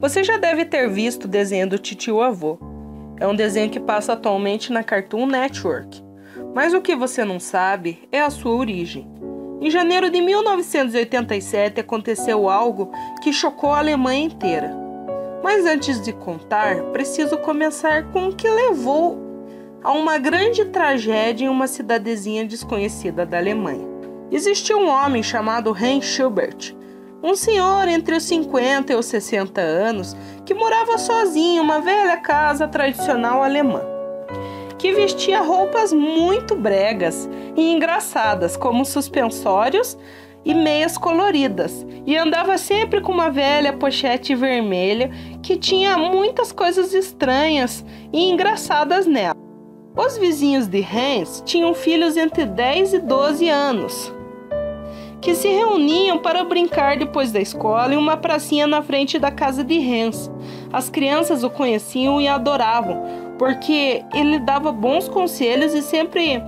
Você já deve ter visto o desenho do Titio Avô. É um desenho que passa atualmente na Cartoon Network. Mas o que você não sabe é a sua origem. Em janeiro de 1987 aconteceu algo que chocou a Alemanha inteira. Mas antes de contar, preciso começar com o que levou a uma grande tragédia em uma cidadezinha desconhecida da Alemanha. Existia um homem chamado Heinz Schubert, um senhor entre os 50 e os 60 anos que morava sozinho em uma velha casa tradicional alemã, que vestia roupas muito bregas e engraçadas, como suspensórios e meias coloridas, e andava sempre com uma velha pochete vermelha que tinha muitas coisas estranhas e engraçadas nela. Os vizinhos de Hans tinham filhos entre 10 e 12 anos, que se reuniam para brincar depois da escola em uma pracinha na frente da casa de Hans. As crianças o conheciam e adoravam, porque ele dava bons conselhos e sempre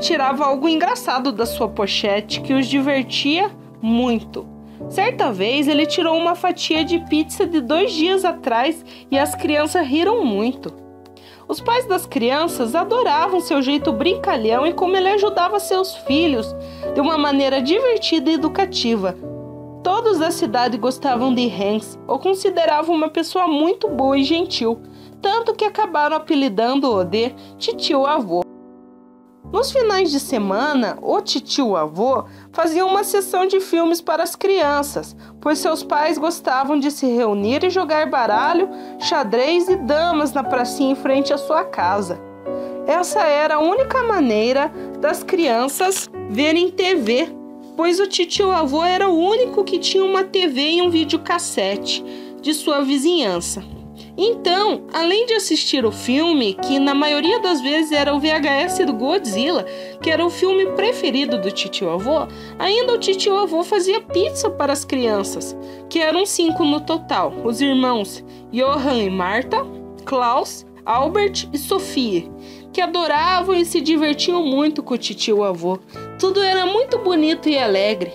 tirava algo engraçado da sua pochete que os divertia muito. Certa vez ele tirou uma fatia de pizza de dois dias atrás e as crianças riram muito. Os pais das crianças adoravam seu jeito brincalhão e como ele ajudava seus filhos de uma maneira divertida e educativa. Todos da cidade gostavam de Hans ou consideravam uma pessoa muito boa e gentil, tanto que acabaram apelidando-o de titio avô. Nos finais de semana, o titio avô fazia uma sessão de filmes para as crianças, pois seus pais gostavam de se reunir e jogar baralho, xadrez e damas na pracinha em frente à sua casa. Essa era a única maneira das crianças verem TV, pois o titio avô era o único que tinha uma TV e um videocassete de sua vizinhança. Então, além de assistir o filme, que na maioria das vezes era o VHS do Godzilla, que era o filme preferido do titio avô, ainda o titio avô fazia pizza para as crianças, que eram cinco no total: os irmãos Johann e Marta, Klaus, Albert e Sophie, que adoravam e se divertiam muito com o titio avô. Tudo era muito bonito e alegre.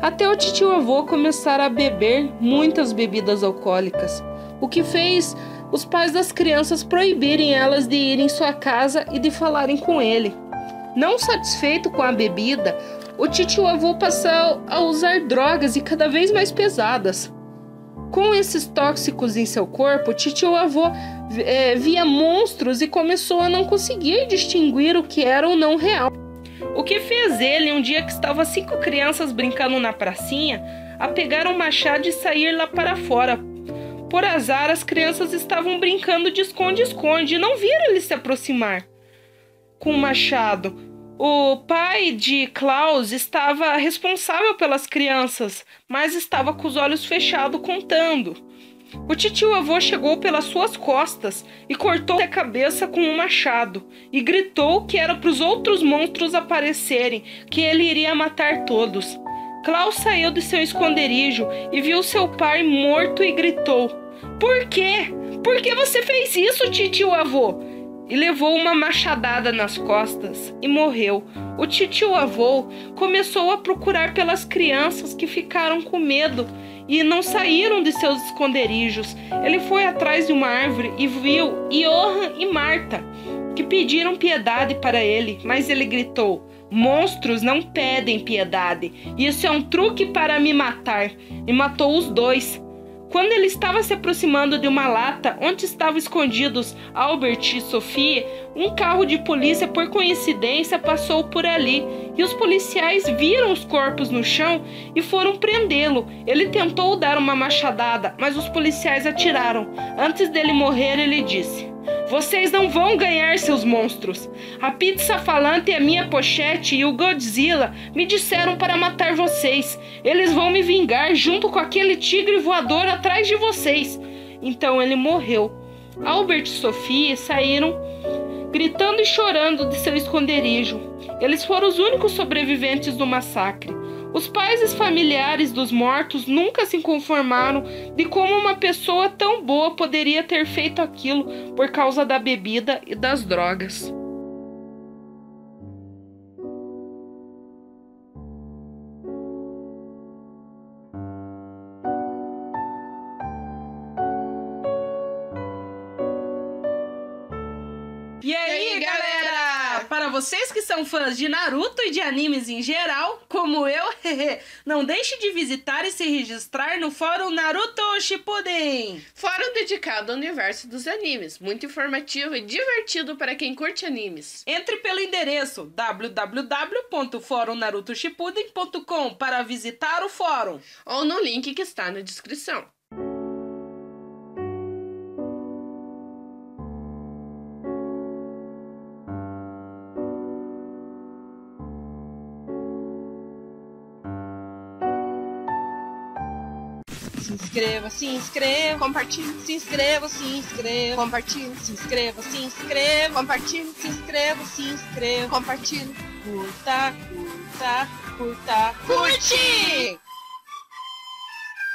Até o titio avô começar a beber muitas bebidas alcoólicas o que fez os pais das crianças proibirem elas de ir em sua casa e de falarem com ele. Não satisfeito com a bebida, o tio avô passou a usar drogas e cada vez mais pesadas. Com esses tóxicos em seu corpo, o tio avô é, via monstros e começou a não conseguir distinguir o que era ou não real. O que fez ele, um dia que estava cinco crianças brincando na pracinha, a pegar um machado e sair lá para fora por azar, as crianças estavam brincando de esconde-esconde e não viram ele se aproximar com o machado. O pai de Klaus estava responsável pelas crianças, mas estava com os olhos fechados contando. O titio avô chegou pelas suas costas e cortou a cabeça com um machado e gritou que era para os outros monstros aparecerem, que ele iria matar todos. Klaus saiu de seu esconderijo e viu seu pai morto e gritou: por quê? Por que você fez isso, titio avô? E levou uma machadada nas costas e morreu. O titio avô começou a procurar pelas crianças que ficaram com medo e não saíram de seus esconderijos. Ele foi atrás de uma árvore e viu Johan e Marta, que pediram piedade para ele, mas ele gritou: Monstros não pedem piedade. Isso é um truque para me matar. E matou os dois. Quando ele estava se aproximando de uma lata onde estavam escondidos Albert e Sophie, um carro de polícia, por coincidência, passou por ali e os policiais viram os corpos no chão e foram prendê-lo. Ele tentou dar uma machadada, mas os policiais atiraram. Antes dele morrer, ele disse: vocês não vão ganhar, seus monstros. A pizza falante e a minha pochete e o Godzilla me disseram para matar vocês. Eles vão me vingar junto com aquele tigre voador atrás de vocês. Então ele morreu. Albert e Sophie saíram gritando e chorando de seu esconderijo. Eles foram os únicos sobreviventes do massacre. Os pais e familiares dos mortos nunca se conformaram de como uma pessoa tão boa poderia ter feito aquilo por causa da bebida e das drogas. E aí, e aí galera? Vocês que são fãs de Naruto e de animes em geral, como eu, não deixe de visitar e se registrar no fórum Naruto Shippuden. Fórum dedicado ao universo dos animes, muito informativo e divertido para quem curte animes. Entre pelo endereço www.forumnarutoshippuden.com para visitar o fórum. Ou no link que está na descrição. Se inscreva, se inscreva, compartilhe, se inscreva, se inscreva, compartilhe, se inscreva, se inscreva, compartilhe, se inscreva, se inscreva, compartilhe, curta, curta, curta, curte!